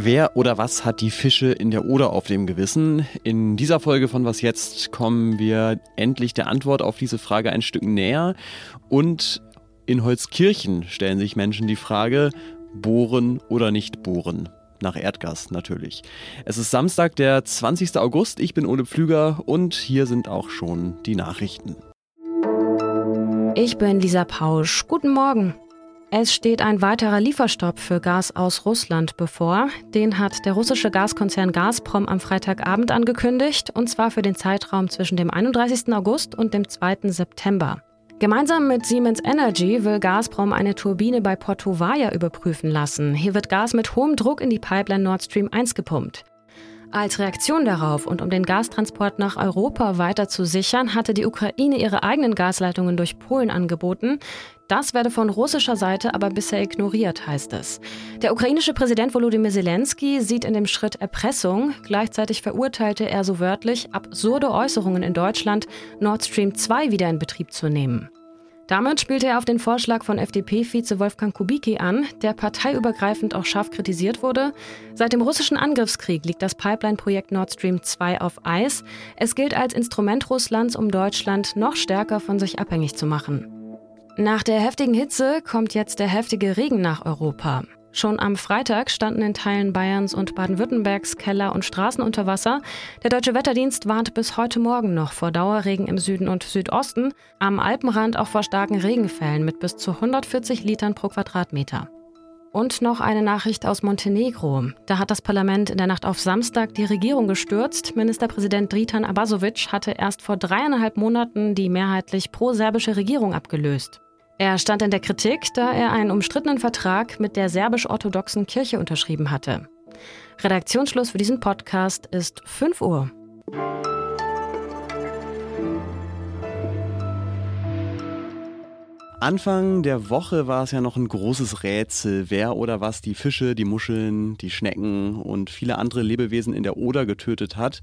Wer oder was hat die Fische in der Oder auf dem Gewissen? In dieser Folge von Was jetzt kommen wir endlich der Antwort auf diese Frage ein Stück näher. Und in Holzkirchen stellen sich Menschen die Frage, bohren oder nicht bohren? Nach Erdgas natürlich. Es ist Samstag, der 20. August. Ich bin Ole Pflüger und hier sind auch schon die Nachrichten. Ich bin Lisa Pausch. Guten Morgen. Es steht ein weiterer Lieferstopp für Gas aus Russland bevor. Den hat der russische Gaskonzern Gazprom am Freitagabend angekündigt, und zwar für den Zeitraum zwischen dem 31. August und dem 2. September. Gemeinsam mit Siemens Energy will Gazprom eine Turbine bei Porto Vaja überprüfen lassen. Hier wird Gas mit hohem Druck in die Pipeline Nord Stream 1 gepumpt. Als Reaktion darauf und um den Gastransport nach Europa weiter zu sichern, hatte die Ukraine ihre eigenen Gasleitungen durch Polen angeboten. Das werde von russischer Seite aber bisher ignoriert, heißt es. Der ukrainische Präsident Volodymyr Zelensky sieht in dem Schritt Erpressung. Gleichzeitig verurteilte er so wörtlich absurde Äußerungen in Deutschland, Nord Stream 2 wieder in Betrieb zu nehmen. Damit spielte er auf den Vorschlag von FDP-Vize Wolfgang Kubicki an, der parteiübergreifend auch scharf kritisiert wurde. Seit dem russischen Angriffskrieg liegt das Pipeline-Projekt Nord Stream 2 auf Eis. Es gilt als Instrument Russlands, um Deutschland noch stärker von sich abhängig zu machen. Nach der heftigen Hitze kommt jetzt der heftige Regen nach Europa. Schon am Freitag standen in Teilen Bayerns und Baden-Württembergs Keller und Straßen unter Wasser. Der Deutsche Wetterdienst warnt bis heute Morgen noch vor Dauerregen im Süden und Südosten, am Alpenrand auch vor starken Regenfällen mit bis zu 140 Litern pro Quadratmeter. Und noch eine Nachricht aus Montenegro. Da hat das Parlament in der Nacht auf Samstag die Regierung gestürzt. Ministerpräsident Dritan Abasovic hatte erst vor dreieinhalb Monaten die mehrheitlich pro-serbische Regierung abgelöst. Er stand in der Kritik, da er einen umstrittenen Vertrag mit der serbisch-orthodoxen Kirche unterschrieben hatte. Redaktionsschluss für diesen Podcast ist 5 Uhr. Anfang der Woche war es ja noch ein großes Rätsel, wer oder was die Fische, die Muscheln, die Schnecken und viele andere Lebewesen in der Oder getötet hat.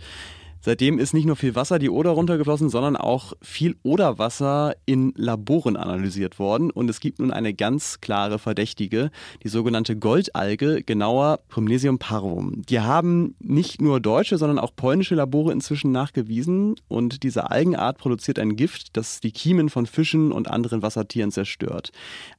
Seitdem ist nicht nur viel Wasser die Oder runtergeflossen, sondern auch viel Oderwasser in Laboren analysiert worden. Und es gibt nun eine ganz klare Verdächtige, die sogenannte Goldalge, genauer Promnesium parvum. Die haben nicht nur deutsche, sondern auch polnische Labore inzwischen nachgewiesen. Und diese Algenart produziert ein Gift, das die Kiemen von Fischen und anderen Wassertieren zerstört.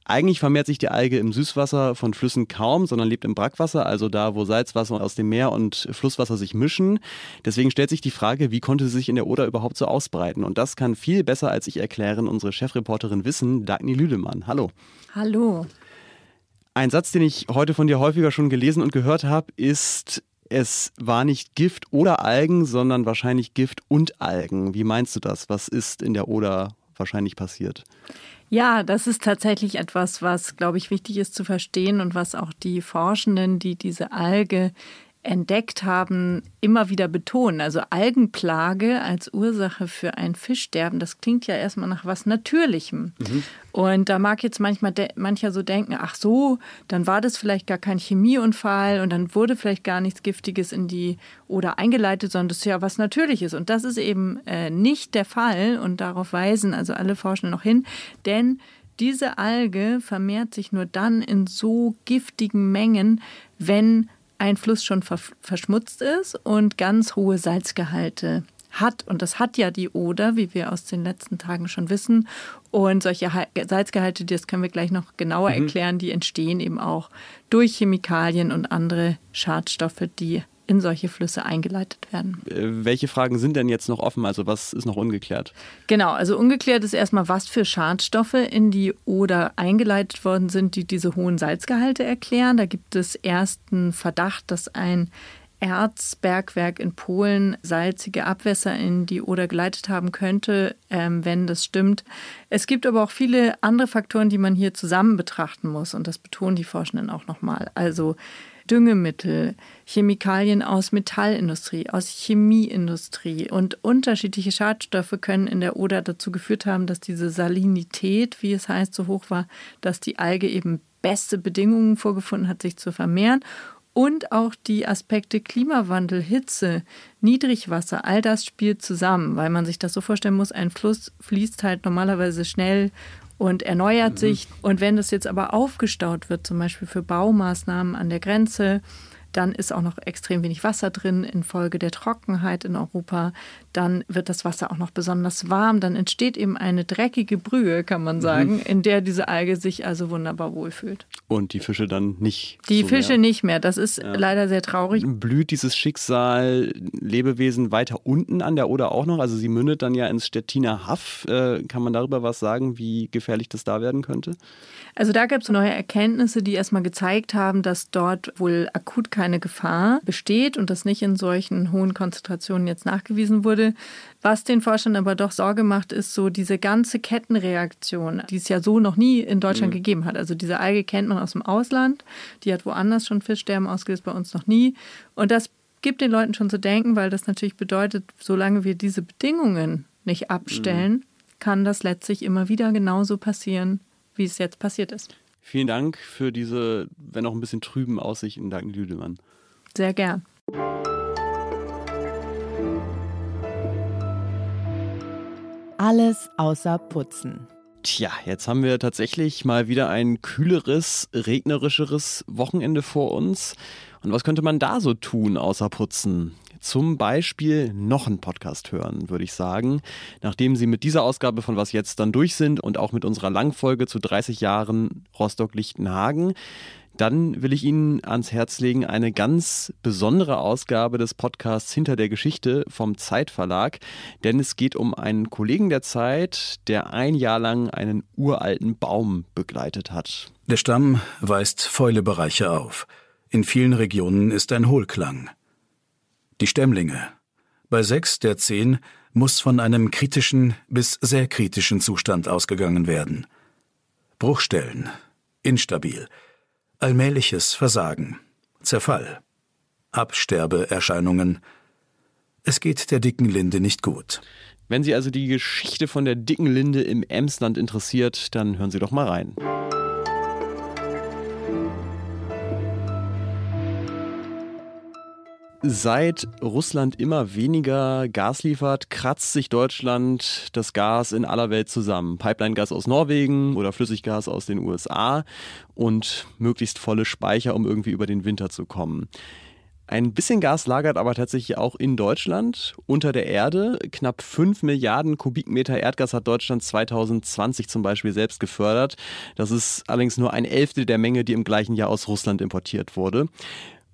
Eigentlich vermehrt sich die Alge im Süßwasser von Flüssen kaum, sondern lebt im Brackwasser, also da, wo Salzwasser aus dem Meer und Flusswasser sich mischen. Deswegen stellt sich die Frage, wie konnte sie sich in der Oder überhaupt so ausbreiten? Und das kann viel besser als ich erklären unsere Chefreporterin Wissen, Dagny Lüdemann. Hallo. Hallo. Ein Satz, den ich heute von dir häufiger schon gelesen und gehört habe, ist, es war nicht Gift oder Algen, sondern wahrscheinlich Gift und Algen. Wie meinst du das? Was ist in der Oder wahrscheinlich passiert? Ja, das ist tatsächlich etwas, was, glaube ich, wichtig ist zu verstehen und was auch die Forschenden, die diese Alge entdeckt haben, immer wieder betonen. Also Algenplage als Ursache für ein Fischsterben, das klingt ja erstmal nach was Natürlichem. Mhm. Und da mag jetzt manchmal mancher so denken, ach so, dann war das vielleicht gar kein Chemieunfall und dann wurde vielleicht gar nichts Giftiges in die oder eingeleitet, sondern das ist ja was Natürliches. Und das ist eben äh, nicht der Fall und darauf weisen also alle Forschenden noch hin, denn diese Alge vermehrt sich nur dann in so giftigen Mengen, wenn ein Fluss schon verschmutzt ist und ganz hohe Salzgehalte hat. Und das hat ja die Oder, wie wir aus den letzten Tagen schon wissen. Und solche Salzgehalte, das können wir gleich noch genauer mhm. erklären, die entstehen eben auch durch Chemikalien und andere Schadstoffe, die in solche Flüsse eingeleitet werden. Äh, welche Fragen sind denn jetzt noch offen? Also was ist noch ungeklärt? Genau, also ungeklärt ist erstmal, was für Schadstoffe in die Oder eingeleitet worden sind, die diese hohen Salzgehalte erklären. Da gibt es ersten Verdacht, dass ein Erzbergwerk in Polen salzige Abwässer in die Oder geleitet haben könnte, ähm, wenn das stimmt. Es gibt aber auch viele andere Faktoren, die man hier zusammen betrachten muss und das betonen die Forschenden auch nochmal. Also Düngemittel, Chemikalien aus Metallindustrie, aus Chemieindustrie. Und unterschiedliche Schadstoffe können in der Oder dazu geführt haben, dass diese Salinität, wie es heißt, so hoch war, dass die Alge eben beste Bedingungen vorgefunden hat, sich zu vermehren. Und auch die Aspekte Klimawandel, Hitze, Niedrigwasser, all das spielt zusammen, weil man sich das so vorstellen muss, ein Fluss fließt halt normalerweise schnell und erneuert mhm. sich. Und wenn das jetzt aber aufgestaut wird, zum Beispiel für Baumaßnahmen an der Grenze, dann ist auch noch extrem wenig Wasser drin infolge der Trockenheit in Europa. Dann wird das Wasser auch noch besonders warm. Dann entsteht eben eine dreckige Brühe, kann man mhm. sagen, mhm. in der diese Alge sich also wunderbar wohlfühlt. Und die Fische dann nicht. Die so Fische mehr. nicht mehr. Das ist ja. leider sehr traurig. Blüht dieses Schicksal Lebewesen weiter unten an der Oder auch noch? Also sie mündet dann ja ins Stettiner Haff. Äh, kann man darüber was sagen, wie gefährlich das da werden könnte? Also da gab es neue Erkenntnisse, die erstmal gezeigt haben, dass dort wohl akut keine Gefahr besteht und das nicht in solchen hohen Konzentrationen jetzt nachgewiesen wurde. Was den Forschern aber doch Sorge macht, ist so diese ganze Kettenreaktion, die es ja so noch nie in Deutschland mhm. gegeben hat. Also diese Alge kennt man aus dem Ausland, die hat woanders schon Fischsterben ausgelöst, bei uns noch nie. Und das gibt den Leuten schon zu denken, weil das natürlich bedeutet, solange wir diese Bedingungen nicht abstellen, mhm. kann das letztlich immer wieder genauso passieren wie es jetzt passiert ist. Vielen Dank für diese, wenn auch ein bisschen trüben Aussichten, Dagny Lüdemann. Sehr gern. Alles außer Putzen. Tja, jetzt haben wir tatsächlich mal wieder ein kühleres, regnerischeres Wochenende vor uns. Und was könnte man da so tun außer putzen? Zum Beispiel noch einen Podcast hören, würde ich sagen. Nachdem Sie mit dieser Ausgabe von Was jetzt dann durch sind und auch mit unserer Langfolge zu 30 Jahren Rostock-Lichtenhagen, dann will ich Ihnen ans Herz legen eine ganz besondere Ausgabe des Podcasts Hinter der Geschichte vom Zeitverlag, denn es geht um einen Kollegen der Zeit, der ein Jahr lang einen uralten Baum begleitet hat. Der Stamm weist Fäulebereiche auf. In vielen Regionen ist ein Hohlklang. Die Stämmlinge. Bei sechs der zehn muss von einem kritischen bis sehr kritischen Zustand ausgegangen werden. Bruchstellen, instabil, allmähliches Versagen, Zerfall, Absterbeerscheinungen. Es geht der dicken Linde nicht gut. Wenn Sie also die Geschichte von der dicken Linde im Emsland interessiert, dann hören Sie doch mal rein. Seit Russland immer weniger Gas liefert, kratzt sich Deutschland das Gas in aller Welt zusammen. Pipeline-Gas aus Norwegen oder Flüssiggas aus den USA und möglichst volle Speicher, um irgendwie über den Winter zu kommen. Ein bisschen Gas lagert aber tatsächlich auch in Deutschland unter der Erde. Knapp 5 Milliarden Kubikmeter Erdgas hat Deutschland 2020 zum Beispiel selbst gefördert. Das ist allerdings nur ein Elftel der Menge, die im gleichen Jahr aus Russland importiert wurde.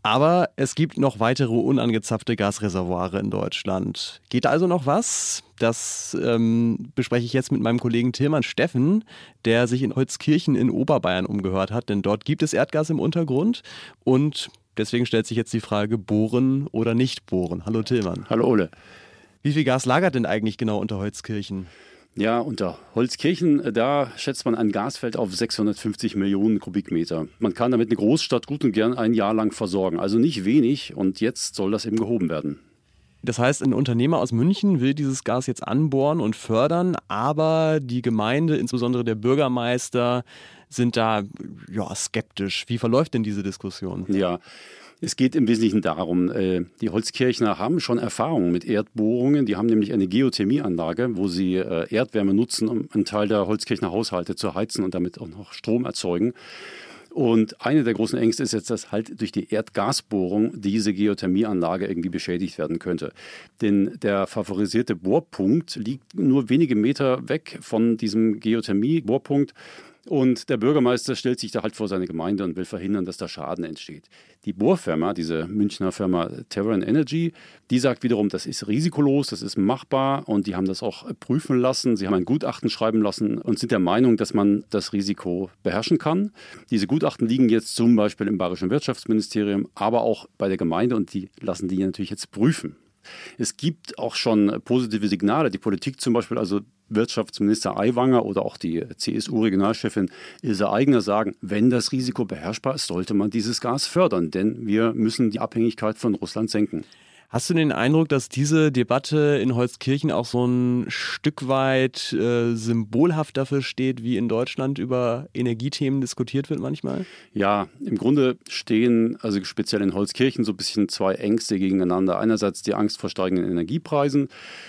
Aber es gibt noch weitere unangezapfte Gasreservoire in Deutschland. Geht also noch was? Das ähm, bespreche ich jetzt mit meinem Kollegen Tilman Steffen, der sich in Holzkirchen in Oberbayern umgehört hat, denn dort gibt es Erdgas im Untergrund und deswegen stellt sich jetzt die Frage, bohren oder nicht bohren. Hallo Tilman. Hallo Ole. Wie viel Gas lagert denn eigentlich genau unter Holzkirchen? Ja, unter Holzkirchen, äh, da schätzt man ein Gasfeld auf 650 Millionen Kubikmeter. Man kann damit eine Großstadt gut und gern ein Jahr lang versorgen. Also nicht wenig und jetzt soll das eben gehoben werden. Das heißt, ein Unternehmer aus München will dieses Gas jetzt anbohren und fördern, aber die Gemeinde, insbesondere der Bürgermeister, sind da ja, skeptisch. Wie verläuft denn diese Diskussion? Ja, es geht im Wesentlichen darum, äh, die Holzkirchner haben schon Erfahrungen mit Erdbohrungen. Die haben nämlich eine Geothermieanlage, wo sie äh, Erdwärme nutzen, um einen Teil der Holzkirchner Haushalte zu heizen und damit auch noch Strom erzeugen. Und eine der großen Ängste ist jetzt, dass halt durch die Erdgasbohrung diese Geothermieanlage irgendwie beschädigt werden könnte. Denn der favorisierte Bohrpunkt liegt nur wenige Meter weg von diesem Geothermie-Bohrpunkt. Und der Bürgermeister stellt sich da halt vor seine Gemeinde und will verhindern, dass da Schaden entsteht. Die Bohrfirma, diese Münchner Firma Terran Energy, die sagt wiederum, das ist risikolos, das ist machbar und die haben das auch prüfen lassen. Sie haben ein Gutachten schreiben lassen und sind der Meinung, dass man das Risiko beherrschen kann. Diese Gutachten liegen jetzt zum Beispiel im Bayerischen Wirtschaftsministerium, aber auch bei der Gemeinde und die lassen die natürlich jetzt prüfen. Es gibt auch schon positive Signale. Die Politik zum Beispiel, also Wirtschaftsminister Aiwanger oder auch die CSU-Regionalchefin Ilse Aigner sagen, wenn das Risiko beherrschbar ist, sollte man dieses Gas fördern, denn wir müssen die Abhängigkeit von Russland senken. Hast du den Eindruck, dass diese Debatte in Holzkirchen auch so ein Stück weit äh, symbolhaft dafür steht, wie in Deutschland über Energiethemen diskutiert wird manchmal? Ja, im Grunde stehen also speziell in Holzkirchen so ein bisschen zwei Ängste gegeneinander. Einerseits die Angst vor steigenden Energiepreisen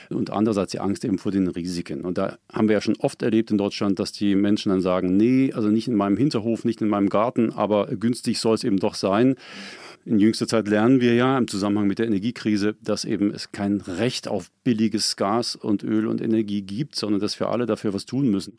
und andererseits die Angst eben vor den Risiken. Und da haben wir ja schon oft erlebt in Deutschland, dass die Menschen dann sagen, nee, also nicht in meinem Hinterhof, nicht in meinem Garten, aber günstig soll es eben doch sein. In jüngster Zeit lernen wir ja im Zusammenhang mit der Energiekrise, dass eben es kein Recht auf billiges Gas und Öl und Energie gibt, sondern dass wir alle dafür was tun müssen.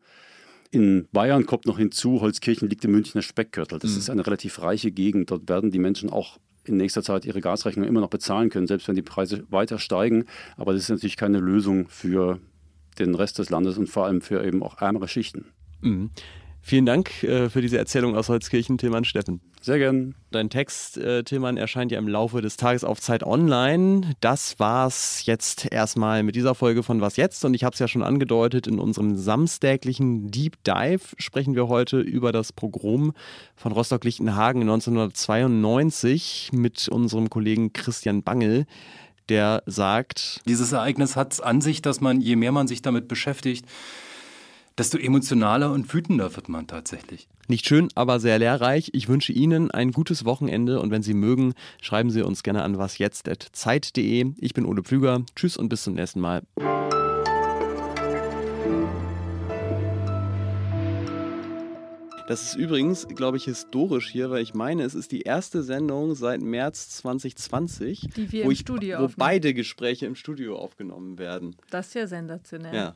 In Bayern kommt noch hinzu, Holzkirchen liegt im Münchner Speckgürtel. Das mhm. ist eine relativ reiche Gegend. Dort werden die Menschen auch in nächster Zeit ihre Gasrechnung immer noch bezahlen können, selbst wenn die Preise weiter steigen. Aber das ist natürlich keine Lösung für den Rest des Landes und vor allem für eben auch ärmere Schichten. Mhm. Vielen Dank äh, für diese Erzählung aus Holzkirchen, Tilman Steffen. Sehr gern. Dein Text, äh, Tilman, erscheint ja im Laufe des Tages auf Zeit Online. Das war's jetzt erstmal mit dieser Folge von Was jetzt? Und ich habe es ja schon angedeutet, in unserem samstäglichen Deep Dive sprechen wir heute über das Pogrom von Rostock-Lichtenhagen 1992 mit unserem Kollegen Christian Bangel der sagt, dieses Ereignis hat es an sich, dass man, je mehr man sich damit beschäftigt, desto emotionaler und wütender wird man tatsächlich. Nicht schön, aber sehr lehrreich. Ich wünsche Ihnen ein gutes Wochenende und wenn Sie mögen, schreiben Sie uns gerne an wasjetzt.zeit.de. Ich bin Ole Pflüger. Tschüss und bis zum nächsten Mal. Das ist übrigens, glaube ich, historisch hier, weil ich meine, es ist die erste Sendung seit März 2020, die wir wo, im ich, Studio wo beide Gespräche im Studio aufgenommen werden. Das ist ja sensationell. Ja.